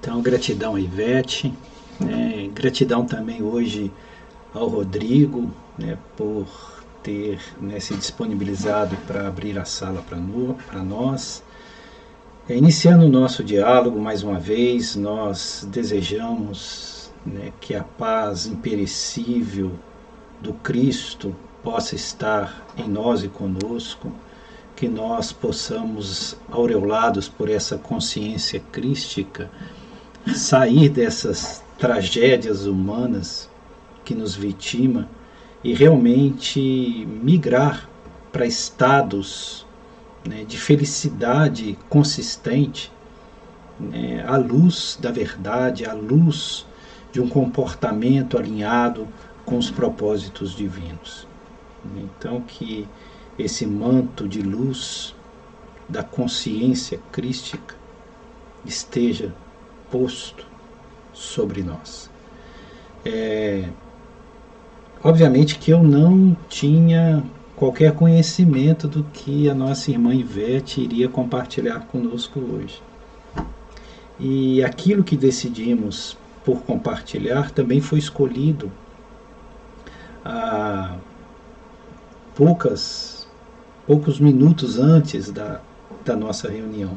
Então, gratidão a Ivete, né? gratidão também hoje ao Rodrigo né, por ter né, se disponibilizado para abrir a sala para nós. É, iniciando o nosso diálogo, mais uma vez, nós desejamos né, que a paz imperecível do Cristo possa estar em nós e conosco, que nós possamos, aureolados por essa consciência crística, sair dessas tragédias humanas que nos vitima e realmente migrar para estados né, de felicidade consistente né, à luz da verdade, à luz de um comportamento alinhado com os propósitos divinos. Então, que esse manto de luz da consciência crística esteja posto sobre nós. É, obviamente que eu não tinha qualquer conhecimento do que a nossa irmã Ivete iria compartilhar conosco hoje. E aquilo que decidimos por compartilhar também foi escolhido há poucas, poucos minutos antes da, da nossa reunião.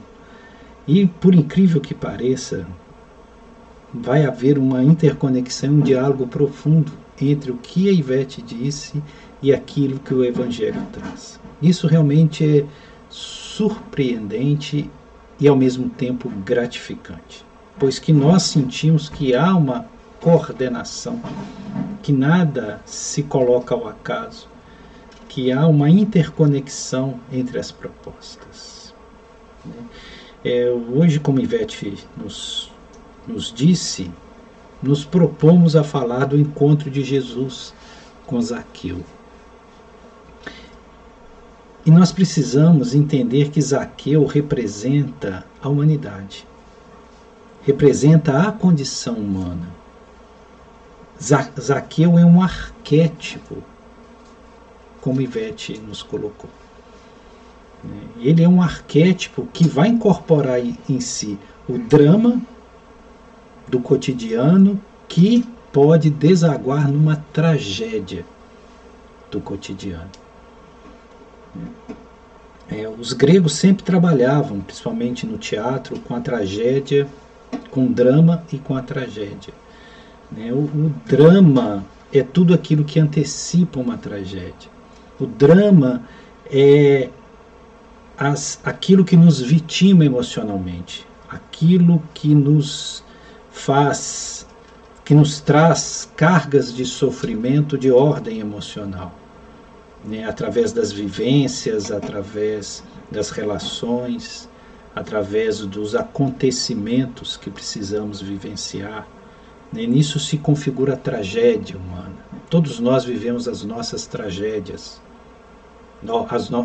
E por incrível que pareça, vai haver uma interconexão, um diálogo profundo entre o que a Ivete disse e aquilo que o Evangelho traz. Isso realmente é surpreendente e ao mesmo tempo gratificante, pois que nós sentimos que há uma coordenação, que nada se coloca ao acaso, que há uma interconexão entre as propostas. É, hoje, como Ivete nos nos disse, nos propomos a falar do encontro de Jesus com Zaqueu. E nós precisamos entender que Zaqueu representa a humanidade, representa a condição humana. Zaqueu é um arquétipo, como Ivete nos colocou. Ele é um arquétipo que vai incorporar em si o drama do cotidiano que pode desaguar numa tragédia do cotidiano. É, os gregos sempre trabalhavam, principalmente no teatro, com a tragédia, com o drama e com a tragédia. Né? O, o drama é tudo aquilo que antecipa uma tragédia. O drama é as, aquilo que nos vitima emocionalmente, aquilo que nos faz, que nos traz cargas de sofrimento de ordem emocional, né? através das vivências, através das relações, através dos acontecimentos que precisamos vivenciar. Né? Nisso se configura a tragédia humana. Todos nós vivemos as nossas tragédias,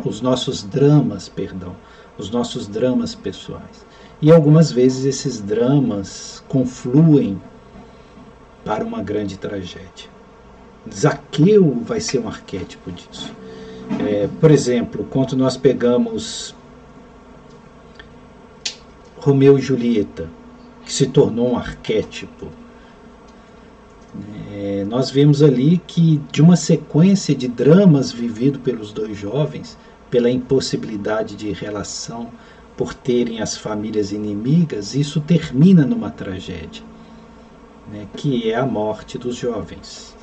os nossos dramas, perdão, os nossos dramas pessoais. E algumas vezes esses dramas confluem para uma grande tragédia. Zaqueu vai ser um arquétipo disso. É, por exemplo, quando nós pegamos Romeu e Julieta, que se tornou um arquétipo, é, nós vemos ali que de uma sequência de dramas vivido pelos dois jovens, pela impossibilidade de relação, por terem as famílias inimigas, isso termina numa tragédia, né, que é a morte dos jovens.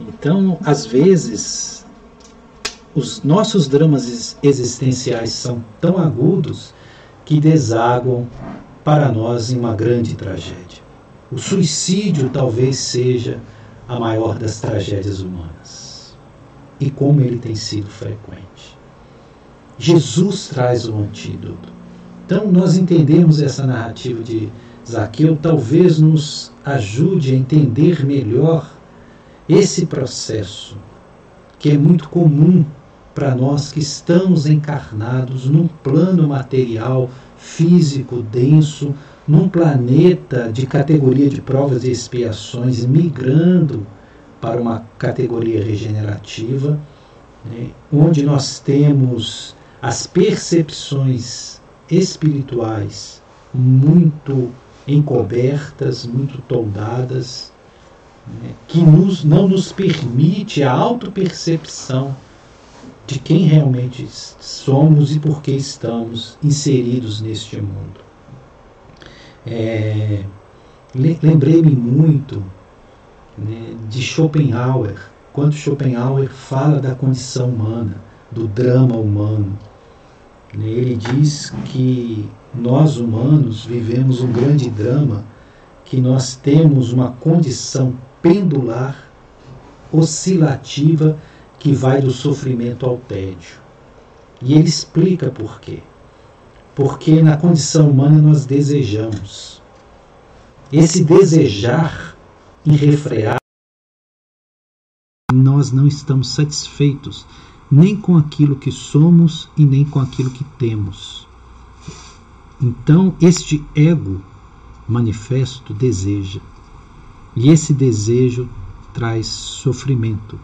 Então, às vezes, os nossos dramas existenciais são tão agudos que desaguam para nós em uma grande tragédia. O suicídio talvez seja a maior das tragédias humanas. E como ele tem sido frequente. Jesus traz o antídoto. Então, nós entendemos essa narrativa de Zaqueu, talvez nos ajude a entender melhor esse processo, que é muito comum para nós que estamos encarnados num plano material, físico, denso, num planeta de categoria de provas e expiações, migrando para uma categoria regenerativa, né, onde nós temos as percepções espirituais muito encobertas, muito toldadas, né, que nos, não nos permite a autopercepção de quem realmente somos e por que estamos inseridos neste mundo. É, Lembrei-me muito né, de Schopenhauer, quando Schopenhauer fala da condição humana, do drama humano. Né, ele diz que nós humanos vivemos um grande drama, que nós temos uma condição pendular, oscilativa, que vai do sofrimento ao tédio. E ele explica por quê. Porque na condição humana nós desejamos. Esse desejar irrefreável, nós não estamos satisfeitos nem com aquilo que somos e nem com aquilo que temos. Então, este ego manifesto deseja, e esse desejo traz sofrimento.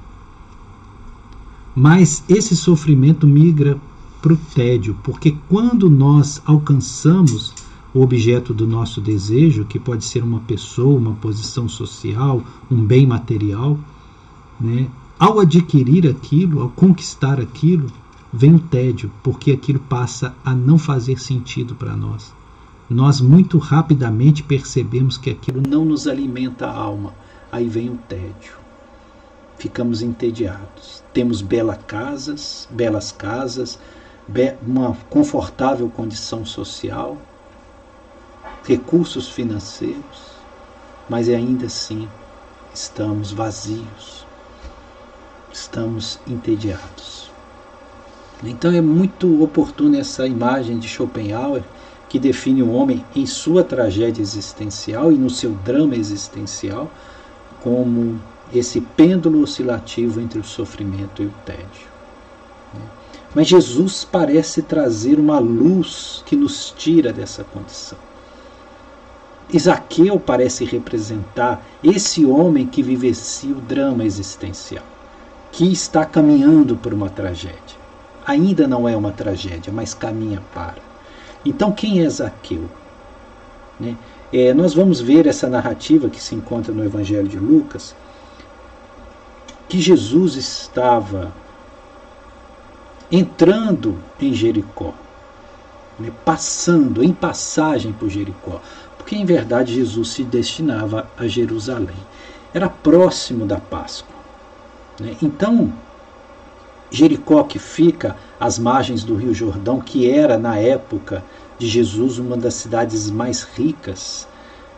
Mas esse sofrimento migra para o tédio, porque quando nós alcançamos o objeto do nosso desejo, que pode ser uma pessoa, uma posição social, um bem material, né? Ao adquirir aquilo, ao conquistar aquilo, vem o tédio, porque aquilo passa a não fazer sentido para nós. Nós muito rapidamente percebemos que aquilo não nos alimenta a alma. Aí vem o tédio. Ficamos entediados. Temos belas casas, belas casas, uma confortável condição social, recursos financeiros, mas ainda assim estamos vazios, estamos entediados. Então é muito oportuna essa imagem de Schopenhauer que define o homem em sua tragédia existencial e no seu drama existencial como esse pêndulo oscilativo entre o sofrimento e o tédio. Né? Mas Jesus parece trazer uma luz que nos tira dessa condição. Isaqueu parece representar esse homem que vivencia o drama existencial, que está caminhando por uma tragédia. Ainda não é uma tragédia, mas caminha para. Então, quem é Zaqueu? Né? É, nós vamos ver essa narrativa que se encontra no Evangelho de Lucas, que Jesus estava entrando em Jericó, né? passando, em passagem por Jericó porque em verdade Jesus se destinava a Jerusalém. Era próximo da Páscoa. Então, Jericó, que fica às margens do Rio Jordão, que era na época de Jesus uma das cidades mais ricas,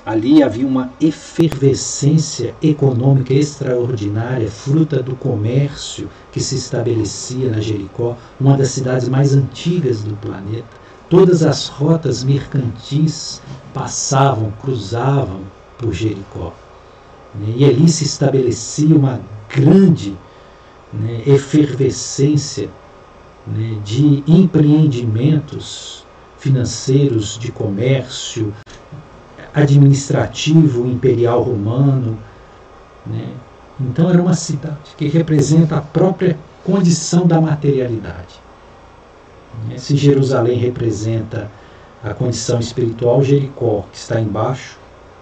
ali havia uma efervescência econômica extraordinária, fruta do comércio que se estabelecia na Jericó, uma das cidades mais antigas do planeta. Todas as rotas mercantis passavam, cruzavam por Jericó. Né? E ali se estabelecia uma grande né, efervescência né, de empreendimentos financeiros, de comércio, administrativo, imperial romano. Né? Então era uma cidade que representa a própria condição da materialidade. Né? Se Jerusalém representa a condição espiritual, Jericó, que está embaixo,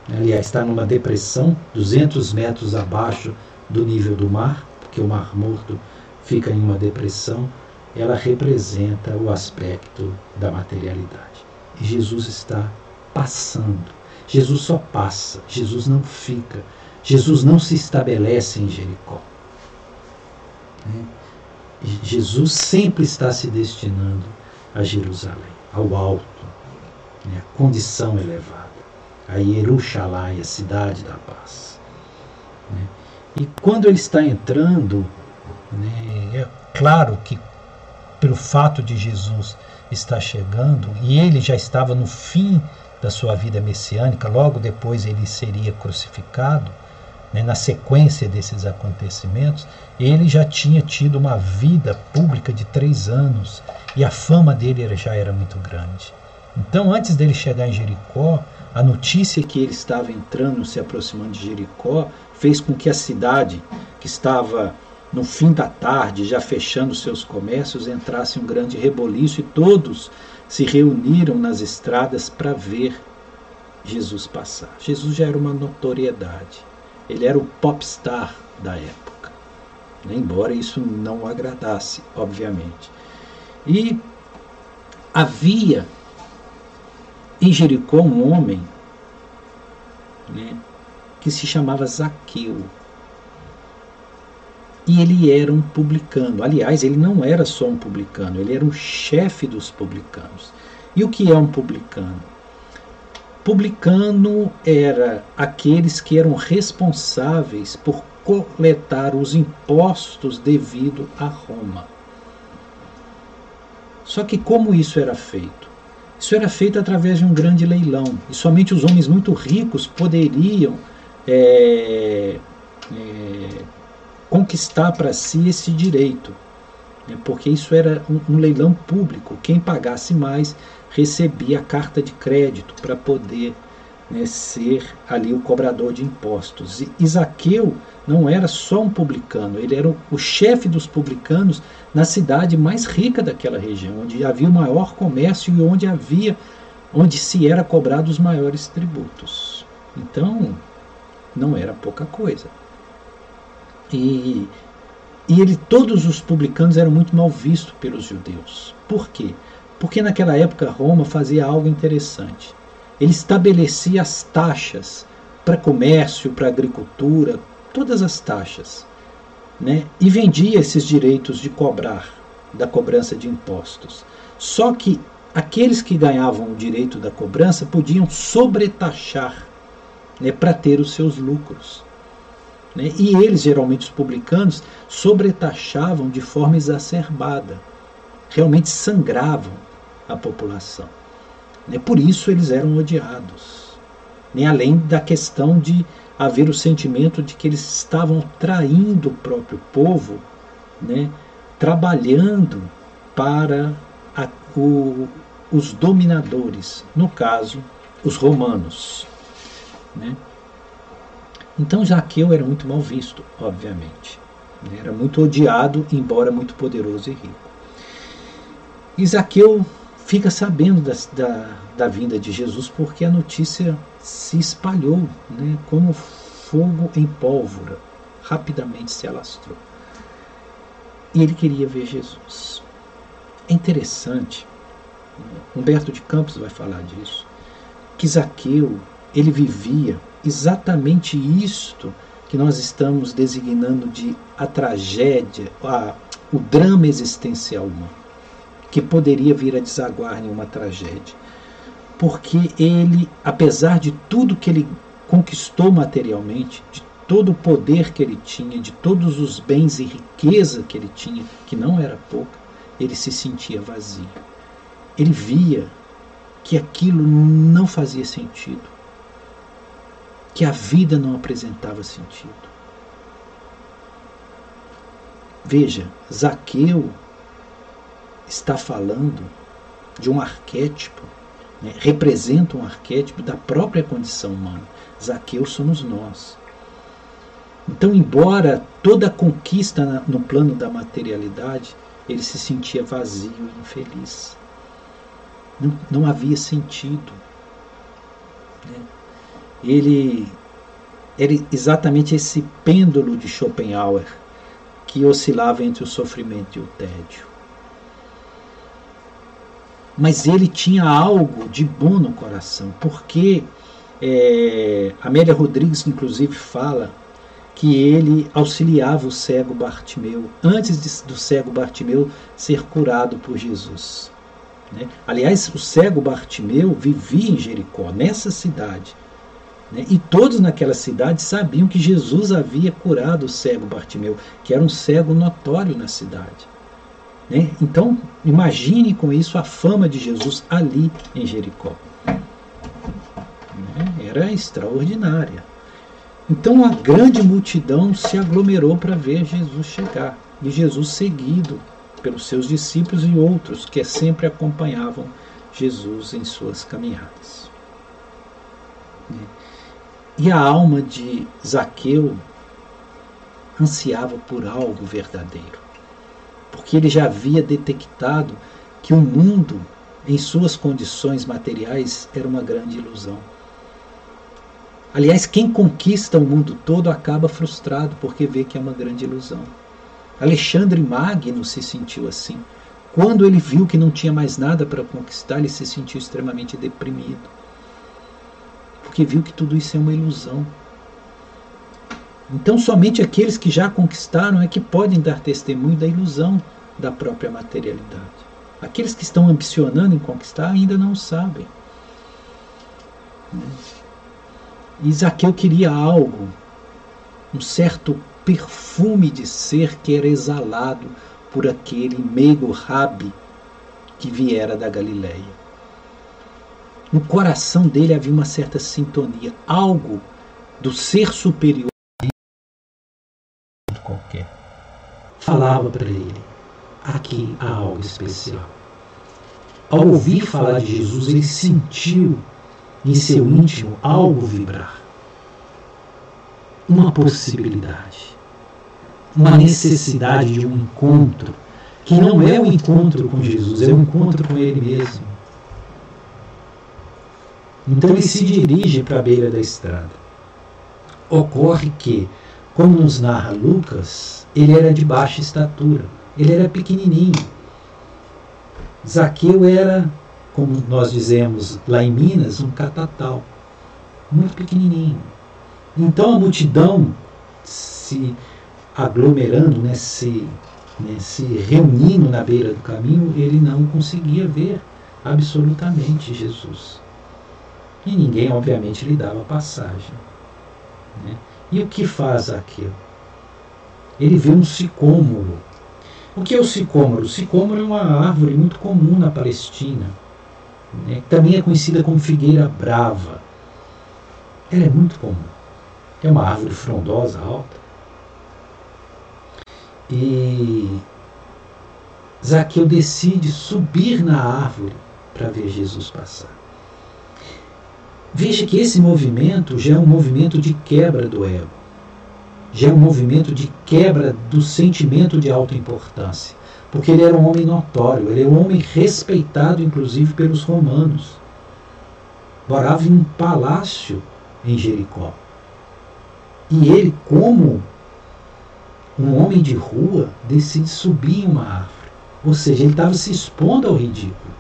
né? aliás, está numa depressão, 200 metros abaixo do nível do mar, porque o Mar Morto fica em uma depressão, ela representa o aspecto da materialidade. E Jesus está passando. Jesus só passa, Jesus não fica. Jesus não se estabelece em Jericó. Né? Jesus sempre está se destinando a Jerusalém, ao alto, né, a condição elevada, a Yerushalai, a cidade da paz. E quando ele está entrando, né, é claro que pelo fato de Jesus estar chegando, e ele já estava no fim da sua vida messiânica, logo depois ele seria crucificado, né, na sequência desses acontecimentos, ele já tinha tido uma vida pública de três anos e a fama dele já era muito grande. Então, antes dele chegar em Jericó, a notícia que ele estava entrando, se aproximando de Jericó, fez com que a cidade, que estava no fim da tarde, já fechando seus comércios, entrasse um grande reboliço e todos se reuniram nas estradas para ver Jesus passar. Jesus já era uma notoriedade. Ele era o popstar da época. Embora isso não o agradasse, obviamente. E havia em Jericó um homem né, que se chamava Zaqueu. E ele era um publicano. Aliás, ele não era só um publicano, ele era o chefe dos publicanos. E o que é um publicano? Publicano era aqueles que eram responsáveis por coletar os impostos devido a Roma. Só que como isso era feito? Isso era feito através de um grande leilão, e somente os homens muito ricos poderiam é, é, conquistar para si esse direito, né? porque isso era um, um leilão público. Quem pagasse mais recebia a carta de crédito para poder né, ser ali o cobrador de impostos. E Isaqueu não era só um publicano, ele era o, o chefe dos publicanos na cidade mais rica daquela região, onde havia o maior comércio e onde havia onde se era cobrado os maiores tributos. Então, não era pouca coisa. E, e ele, todos os publicanos eram muito mal vistos pelos judeus. Por quê? Porque naquela época Roma fazia algo interessante. Ele estabelecia as taxas para comércio, para agricultura, todas as taxas, né? e vendia esses direitos de cobrar, da cobrança de impostos. Só que aqueles que ganhavam o direito da cobrança podiam sobretaxar né, para ter os seus lucros. Né? E eles, geralmente os publicanos, sobretaxavam de forma exacerbada, realmente sangravam a população. Né? Por isso eles eram odiados. Nem além da questão de haver o sentimento de que eles estavam traindo o próprio povo, né, trabalhando para a, o, os dominadores, no caso, os romanos. Né? Então Jaqueu era muito mal visto, obviamente. Né? Era muito odiado, embora muito poderoso e rico. E Zaqueu fica sabendo da, da, da vinda de Jesus porque a notícia se espalhou né, como fogo em pólvora, rapidamente se alastrou. E ele queria ver Jesus. É interessante, Humberto de Campos vai falar disso, que Zaqueu, ele vivia exatamente isto que nós estamos designando de a tragédia, a, o drama existencial humano, que poderia vir a desaguar em uma tragédia porque ele, apesar de tudo que ele conquistou materialmente, de todo o poder que ele tinha, de todos os bens e riqueza que ele tinha, que não era pouca, ele se sentia vazio. Ele via que aquilo não fazia sentido, que a vida não apresentava sentido. Veja, Zaqueu está falando de um arquétipo né, representa um arquétipo da própria condição humana. Zaqueu somos nós. Então, embora toda conquista no plano da materialidade, ele se sentia vazio e infeliz. Não, não havia sentido. Né? Ele era exatamente esse pêndulo de Schopenhauer que oscilava entre o sofrimento e o tédio mas ele tinha algo de bom no coração, porque é, Amélia Rodrigues, inclusive, fala que ele auxiliava o cego Bartimeu, antes de, do cego Bartimeu ser curado por Jesus. Né? Aliás, o cego Bartimeu vivia em Jericó, nessa cidade. Né? E todos naquela cidade sabiam que Jesus havia curado o cego Bartimeu, que era um cego notório na cidade. Né? Então, imagine com isso a fama de Jesus ali em Jericó. Né? Era extraordinária. Então, a grande multidão se aglomerou para ver Jesus chegar. E Jesus seguido pelos seus discípulos e outros que sempre acompanhavam Jesus em suas caminhadas. Né? E a alma de Zaqueu ansiava por algo verdadeiro. Porque ele já havia detectado que o mundo, em suas condições materiais, era uma grande ilusão. Aliás, quem conquista o mundo todo acaba frustrado porque vê que é uma grande ilusão. Alexandre Magno se sentiu assim. Quando ele viu que não tinha mais nada para conquistar, ele se sentiu extremamente deprimido. Porque viu que tudo isso é uma ilusão. Então, somente aqueles que já conquistaram é que podem dar testemunho da ilusão da própria materialidade. Aqueles que estão ambicionando em conquistar ainda não sabem. E queria algo, um certo perfume de ser que era exalado por aquele meigo rabi que viera da Galileia. No coração dele havia uma certa sintonia, algo do ser superior qualquer. Falava para ele: aqui há algo especial. Ao ouvir falar de Jesus, ele sentiu em seu íntimo algo vibrar. Uma possibilidade uma necessidade de um encontro, que não é o um encontro com Jesus, é o um encontro com Ele mesmo. Então ele se dirige para a beira da estrada. Ocorre que, como nos narra Lucas, ele era de baixa estatura, ele era pequenininho. Zaqueu era, como nós dizemos lá em Minas, um catatal, muito pequenininho. Então a multidão se aglomerando, né, se, né, se reunindo na beira do caminho, ele não conseguia ver absolutamente Jesus. E ninguém, obviamente, lhe dava passagem. Né? E o que faz aquilo? Ele vê um sicômoro. O que é o sicômoro? O sicômoro é uma árvore muito comum na Palestina. Né? Também é conhecida como figueira brava. Ela é muito comum. É uma árvore frondosa, alta. E Zaqueu decide subir na árvore para ver Jesus passar. Veja que esse movimento já é um movimento de quebra do ego, já é um movimento de quebra do sentimento de autoimportância, porque ele era um homem notório, ele era um homem respeitado inclusive pelos romanos. Morava em um palácio em Jericó. E ele, como um homem de rua decide subir em uma árvore. Ou seja, ele estava se expondo ao ridículo.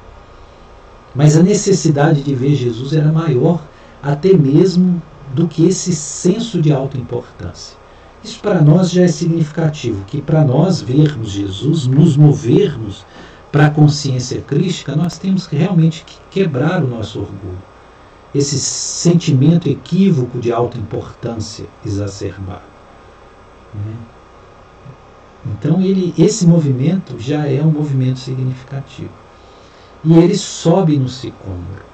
Mas a necessidade de ver Jesus era maior até mesmo do que esse senso de autoimportância. Isso para nós já é significativo, que para nós vermos Jesus, nos movermos para a consciência crística, nós temos que realmente que quebrar o nosso orgulho. Esse sentimento equívoco de autoimportância exacerbado. Né? Então ele, esse movimento já é um movimento significativo. E ele sobe no sicômoro.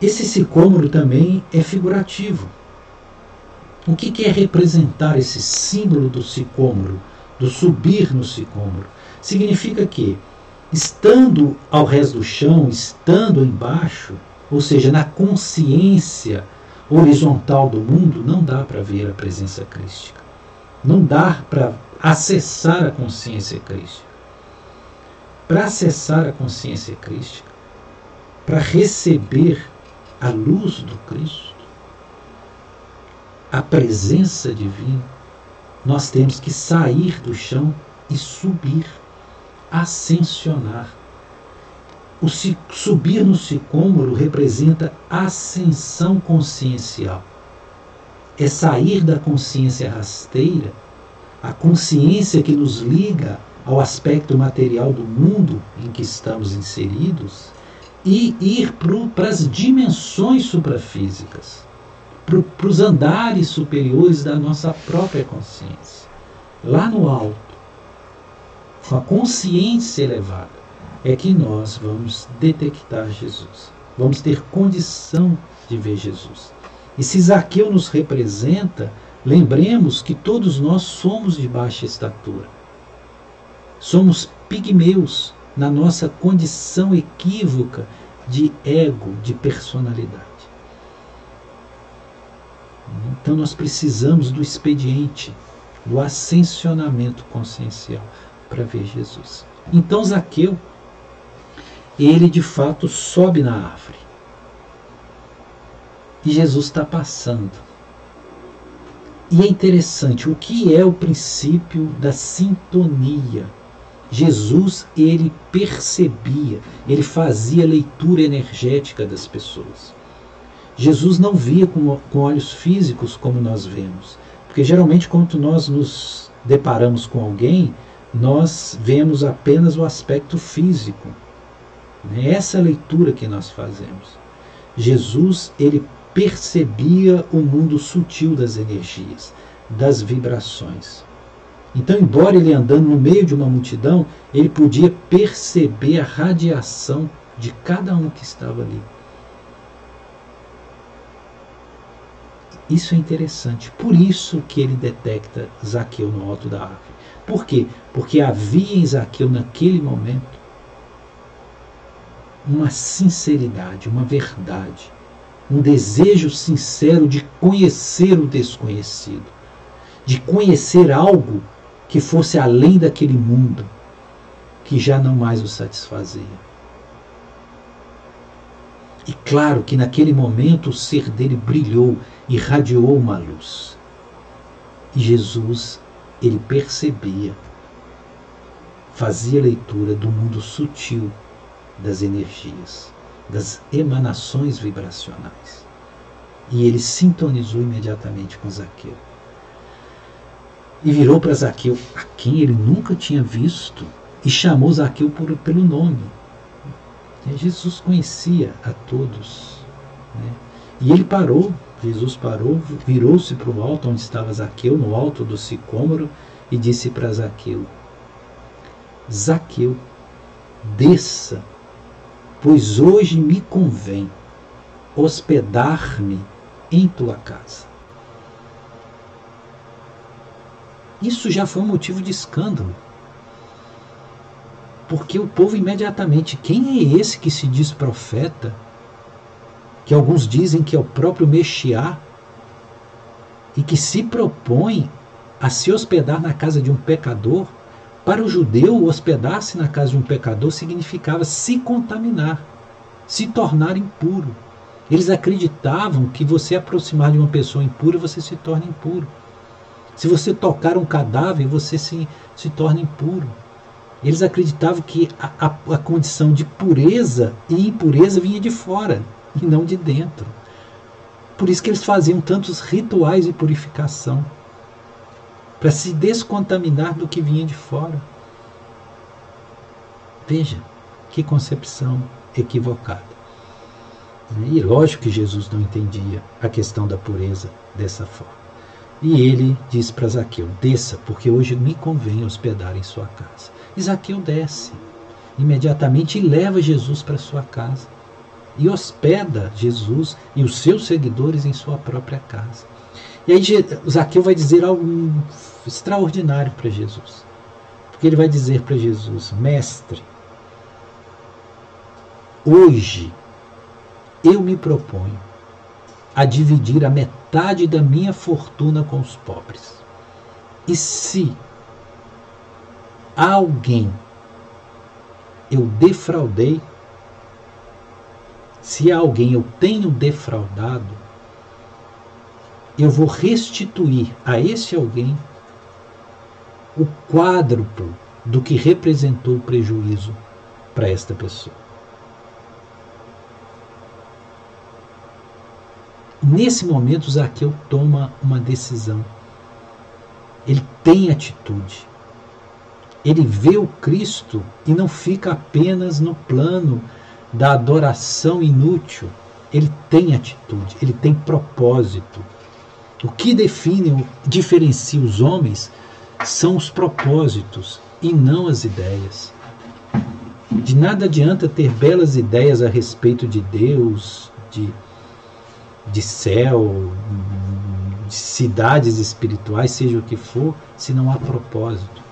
Esse sicômoro também é figurativo. O que quer representar esse símbolo do sicômoro, do subir no sicômoro? Significa que, estando ao resto do chão, estando embaixo, ou seja, na consciência horizontal do mundo, não dá para ver a presença crística. Não dá para acessar a consciência crística. Para acessar a consciência crística, para receber a luz do Cristo, a presença divina, nós temos que sair do chão e subir, ascensionar. O subir no sicômoro representa ascensão consciencial. É sair da consciência rasteira a consciência que nos liga ao aspecto material do mundo em que estamos inseridos e ir para as dimensões suprafísicas, para os andares superiores da nossa própria consciência. Lá no alto, com a consciência elevada, é que nós vamos detectar Jesus. Vamos ter condição de ver Jesus. E se Zaqueu nos representa, Lembremos que todos nós somos de baixa estatura. Somos pigmeus na nossa condição equívoca de ego, de personalidade. Então nós precisamos do expediente do ascensionamento consciencial para ver Jesus. Então Zaqueu, ele de fato sobe na árvore. E Jesus está passando. E é interessante, o que é o princípio da sintonia? Jesus, ele percebia, ele fazia leitura energética das pessoas. Jesus não via com, com olhos físicos como nós vemos. Porque geralmente, quando nós nos deparamos com alguém, nós vemos apenas o aspecto físico. É essa leitura que nós fazemos. Jesus, ele percebia o mundo sutil das energias, das vibrações. Então, embora ele andando no meio de uma multidão, ele podia perceber a radiação de cada um que estava ali. Isso é interessante. Por isso que ele detecta Zaqueu no alto da árvore. Por quê? Porque havia em Zaqueu naquele momento uma sinceridade, uma verdade, um desejo sincero de conhecer o desconhecido, de conhecer algo que fosse além daquele mundo que já não mais o satisfazia. E claro que naquele momento o ser dele brilhou, irradiou uma luz. E Jesus, ele percebia, fazia leitura do mundo sutil das energias, das emanações vibracionais. E ele sintonizou imediatamente com Zaqueu. E virou para Zaqueu, a quem ele nunca tinha visto, e chamou Zaqueu por, pelo nome. E Jesus conhecia a todos. Né? E ele parou, Jesus parou, virou-se para o alto onde estava Zaqueu, no alto do sicômoro, e disse para Zaqueu: Zaqueu, desça pois hoje me convém hospedar-me em tua casa. Isso já foi um motivo de escândalo. Porque o povo imediatamente, quem é esse que se diz profeta? Que alguns dizem que é o próprio Mexiá e que se propõe a se hospedar na casa de um pecador? Para o judeu, hospedar-se na casa de um pecador significava se contaminar, se tornar impuro. Eles acreditavam que você aproximar de uma pessoa impura, você se torna impuro. Se você tocar um cadáver, você se, se torna impuro. Eles acreditavam que a, a, a condição de pureza e impureza vinha de fora e não de dentro. Por isso que eles faziam tantos rituais de purificação para se descontaminar do que vinha de fora. Veja, que concepção equivocada. E lógico que Jesus não entendia a questão da pureza dessa forma. E ele diz para Zaqueu: desça, porque hoje me convém hospedar em sua casa. E Zaqueu desce imediatamente e leva Jesus para sua casa. E hospeda Jesus e os seus seguidores em sua própria casa. E aí Zaqueu vai dizer algo extraordinário para Jesus. Porque ele vai dizer para Jesus: Mestre, hoje eu me proponho a dividir a metade da minha fortuna com os pobres. E se alguém eu defraudei, se alguém eu tenho defraudado, eu vou restituir a esse alguém o quádruplo do que representou o prejuízo para esta pessoa. Nesse momento, Zaqueu toma uma decisão. Ele tem atitude. Ele vê o Cristo e não fica apenas no plano da adoração inútil. Ele tem atitude, ele tem propósito. O que define, diferencia os homens são os propósitos e não as ideias. De nada adianta ter belas ideias a respeito de Deus, de, de céu, de cidades espirituais, seja o que for, se não há propósito.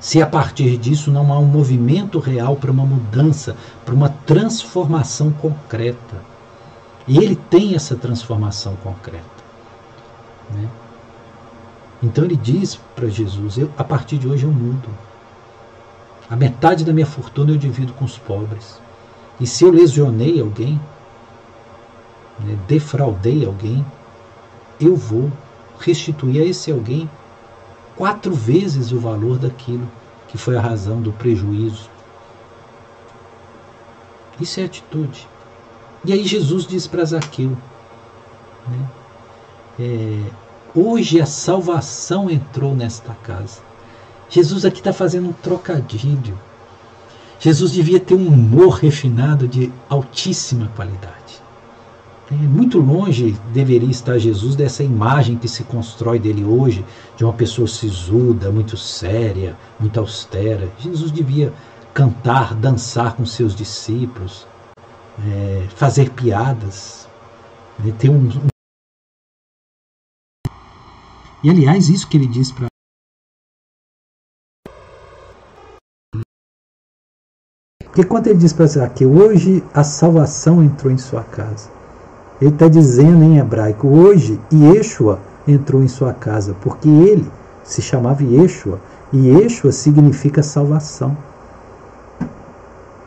Se a partir disso não há um movimento real para uma mudança, para uma transformação concreta. E ele tem essa transformação concreta. Né? Então ele diz para Jesus: eu, a partir de hoje eu mudo. A metade da minha fortuna eu divido com os pobres. E se eu lesionei alguém, né, defraudei alguém, eu vou restituir a esse alguém quatro vezes o valor daquilo que foi a razão do prejuízo. Isso é atitude. E aí Jesus diz para Zaqueu: né, é, hoje a salvação entrou nesta casa. Jesus aqui está fazendo um trocadilho. Jesus devia ter um humor refinado de altíssima qualidade. É, muito longe deveria estar Jesus dessa imagem que se constrói dele hoje, de uma pessoa sisuda, muito séria, muito austera. Jesus devia cantar, dançar com seus discípulos, é, fazer piadas, né, ter um, um. E aliás, isso que ele diz para Porque quando ele diz para Zaqueu, hoje a salvação entrou em sua casa. Ele está dizendo em hebraico, hoje Yeshua entrou em sua casa, porque ele se chamava Yeshua, e Yeshua significa salvação.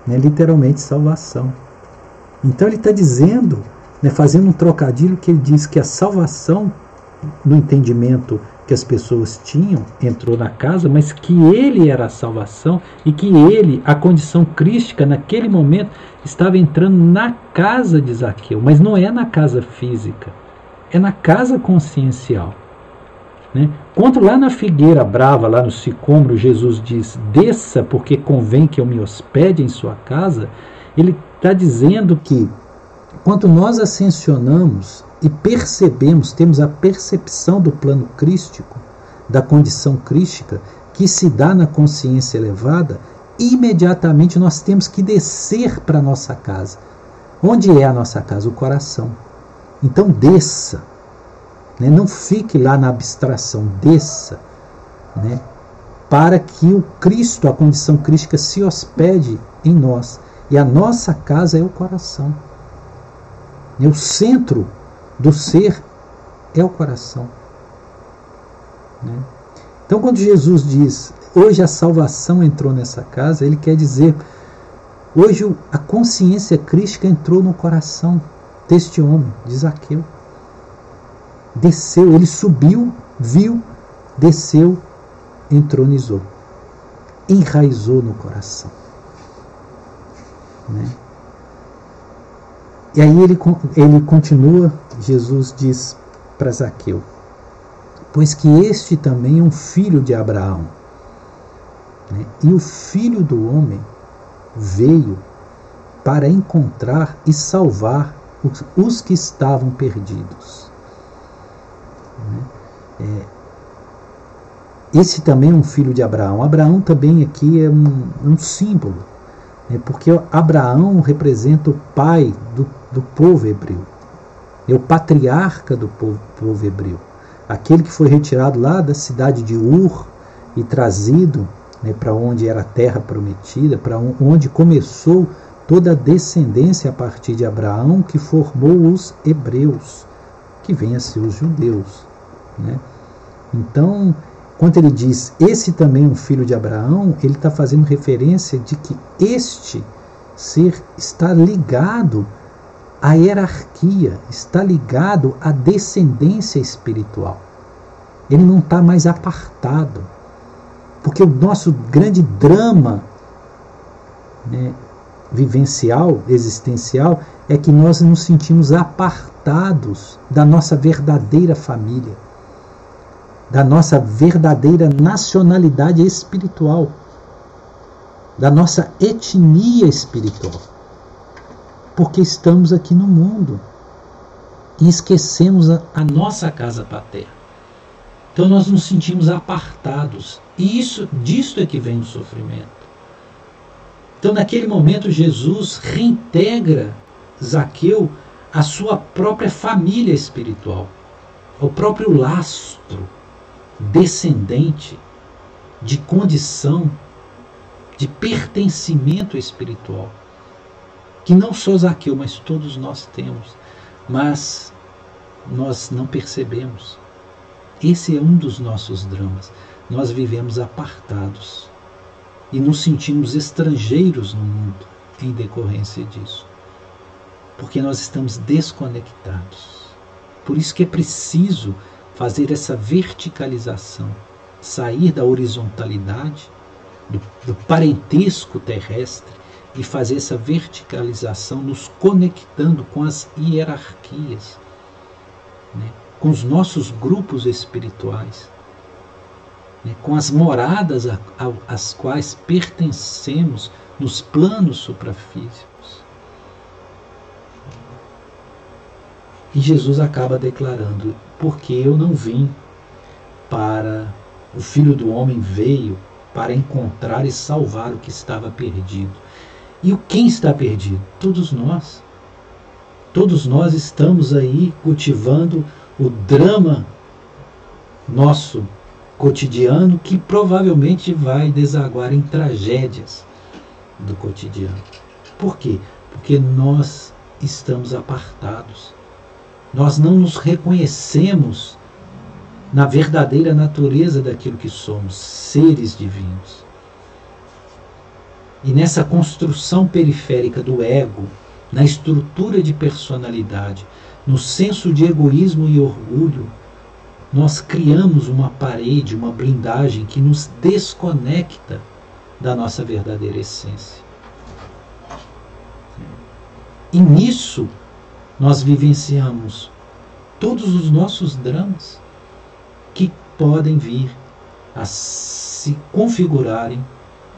Né? Literalmente salvação. Então ele está dizendo, né, fazendo um trocadilho, que ele diz que a salvação, no entendimento que as pessoas tinham, entrou na casa, mas que ele era a salvação e que ele, a condição crística, naquele momento, estava entrando na casa de Zaqueu, mas não é na casa física, é na casa consciencial. Né? Quando lá na figueira brava, lá no sicômoro, Jesus diz: desça, porque convém que eu me hospede em sua casa, ele está dizendo que quando nós ascensionamos e percebemos, temos a percepção do plano crístico, da condição crística, que se dá na consciência elevada, imediatamente nós temos que descer para a nossa casa. Onde é a nossa casa? O coração. Então desça. Né? Não fique lá na abstração, desça. Né? Para que o Cristo, a condição crística, se hospede em nós. E a nossa casa é o coração. E o centro do ser é o coração. Né? Então, quando Jesus diz, hoje a salvação entrou nessa casa, ele quer dizer, hoje a consciência crística entrou no coração deste homem, de Zaqueu. Desceu, ele subiu, viu, desceu, entronizou, enraizou no coração. Né? E aí ele, ele continua, Jesus diz para Zaqueu: Pois que este também é um filho de Abraão. Né? E o filho do homem veio para encontrar e salvar os, os que estavam perdidos. Né? É, esse também é um filho de Abraão. Abraão também aqui é um, um símbolo é porque Abraão representa o pai do, do povo hebreu, é o patriarca do povo, povo hebreu, aquele que foi retirado lá da cidade de Ur e trazido né, para onde era a terra prometida, para onde começou toda a descendência a partir de Abraão que formou os hebreus, que vêm a ser os judeus. Né? Então, quando ele diz esse também é um filho de Abraão, ele está fazendo referência de que este ser está ligado à hierarquia, está ligado à descendência espiritual. Ele não está mais apartado. Porque o nosso grande drama né, vivencial, existencial, é que nós nos sentimos apartados da nossa verdadeira família da nossa verdadeira nacionalidade espiritual, da nossa etnia espiritual. Porque estamos aqui no mundo e esquecemos a, a nossa casa paterna. Então nós nos sentimos apartados. E isso, disto é que vem o sofrimento. Então naquele momento Jesus reintegra Zaqueu à sua própria família espiritual, ao próprio lastro descendente de condição de pertencimento espiritual, que não só Zaqueu, mas todos nós temos, mas nós não percebemos. Esse é um dos nossos dramas. Nós vivemos apartados e nos sentimos estrangeiros no mundo em decorrência disso. Porque nós estamos desconectados. Por isso que é preciso fazer essa verticalização, sair da horizontalidade, do, do parentesco terrestre e fazer essa verticalização, nos conectando com as hierarquias, né? com os nossos grupos espirituais, né? com as moradas às quais pertencemos nos planos suprafísicos. E Jesus acaba declarando: Porque eu não vim para. O Filho do Homem veio para encontrar e salvar o que estava perdido. E quem está perdido? Todos nós. Todos nós estamos aí cultivando o drama nosso cotidiano que provavelmente vai desaguar em tragédias do cotidiano. Por quê? Porque nós estamos apartados. Nós não nos reconhecemos na verdadeira natureza daquilo que somos, seres divinos. E nessa construção periférica do ego, na estrutura de personalidade, no senso de egoísmo e orgulho, nós criamos uma parede, uma blindagem que nos desconecta da nossa verdadeira essência. E nisso nós vivenciamos todos os nossos dramas que podem vir a se configurarem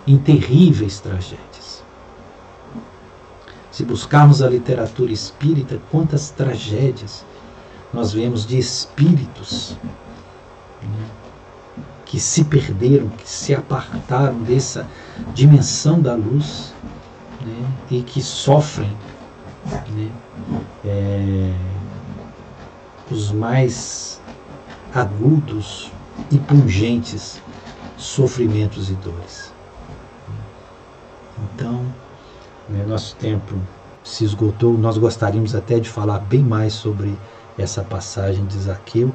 em terríveis tragédias. Se buscarmos a literatura espírita, quantas tragédias nós vemos de espíritos né, que se perderam, que se apartaram dessa dimensão da luz né, e que sofrem né, é, os mais agudos e pungentes sofrimentos e dores. Então, né, nosso tempo se esgotou. Nós gostaríamos até de falar bem mais sobre essa passagem de Zaqueu.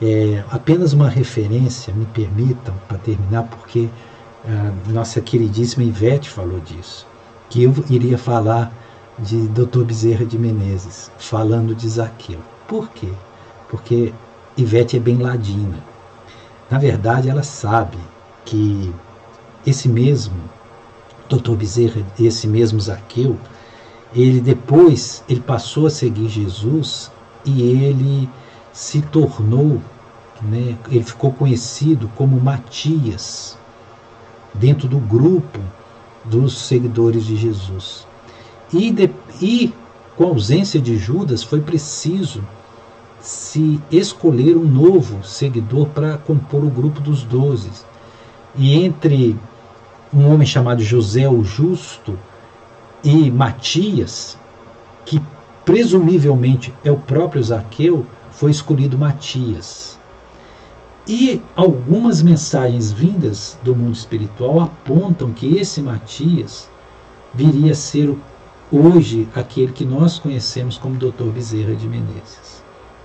É, apenas uma referência, me permitam, para terminar, porque a nossa queridíssima Ivete falou disso, que eu iria falar de Dr. Bezerra de Menezes, falando de Zaqueu. Por quê? Porque Ivete é bem ladina. Na verdade, ela sabe que esse mesmo Dr. Bezerra, esse mesmo Zaqueu, ele depois ele passou a seguir Jesus e ele se tornou, né, ele ficou conhecido como Matias dentro do grupo dos seguidores de Jesus. E, de, e com a ausência de Judas foi preciso se escolher um novo seguidor para compor o grupo dos doze. E entre um homem chamado José o Justo e Matias, que presumivelmente é o próprio Zaqueu, foi escolhido Matias. E algumas mensagens vindas do mundo espiritual apontam que esse Matias viria a ser hoje aquele que nós conhecemos como Dr. Bezerra de Menezes.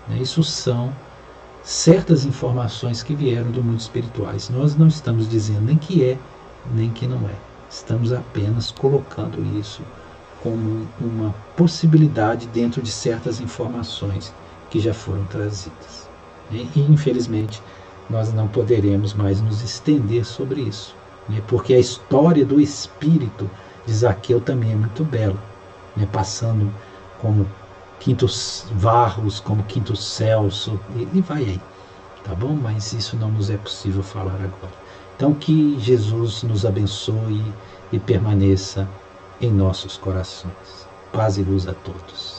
Né, isso são certas informações que vieram do mundo espiritual. Nós não estamos dizendo nem que é nem que não é. Estamos apenas colocando isso como uma possibilidade dentro de certas informações que já foram trazidas. E, infelizmente, nós não poderemos mais nos estender sobre isso, né? porque a história do espírito de Zaqueu também é muito bela, né? passando como Quinto Varros, como Quinto Celso, e, e vai aí, tá bom? Mas isso não nos é possível falar agora. Então, que Jesus nos abençoe e permaneça em nossos corações. Paz e luz a todos.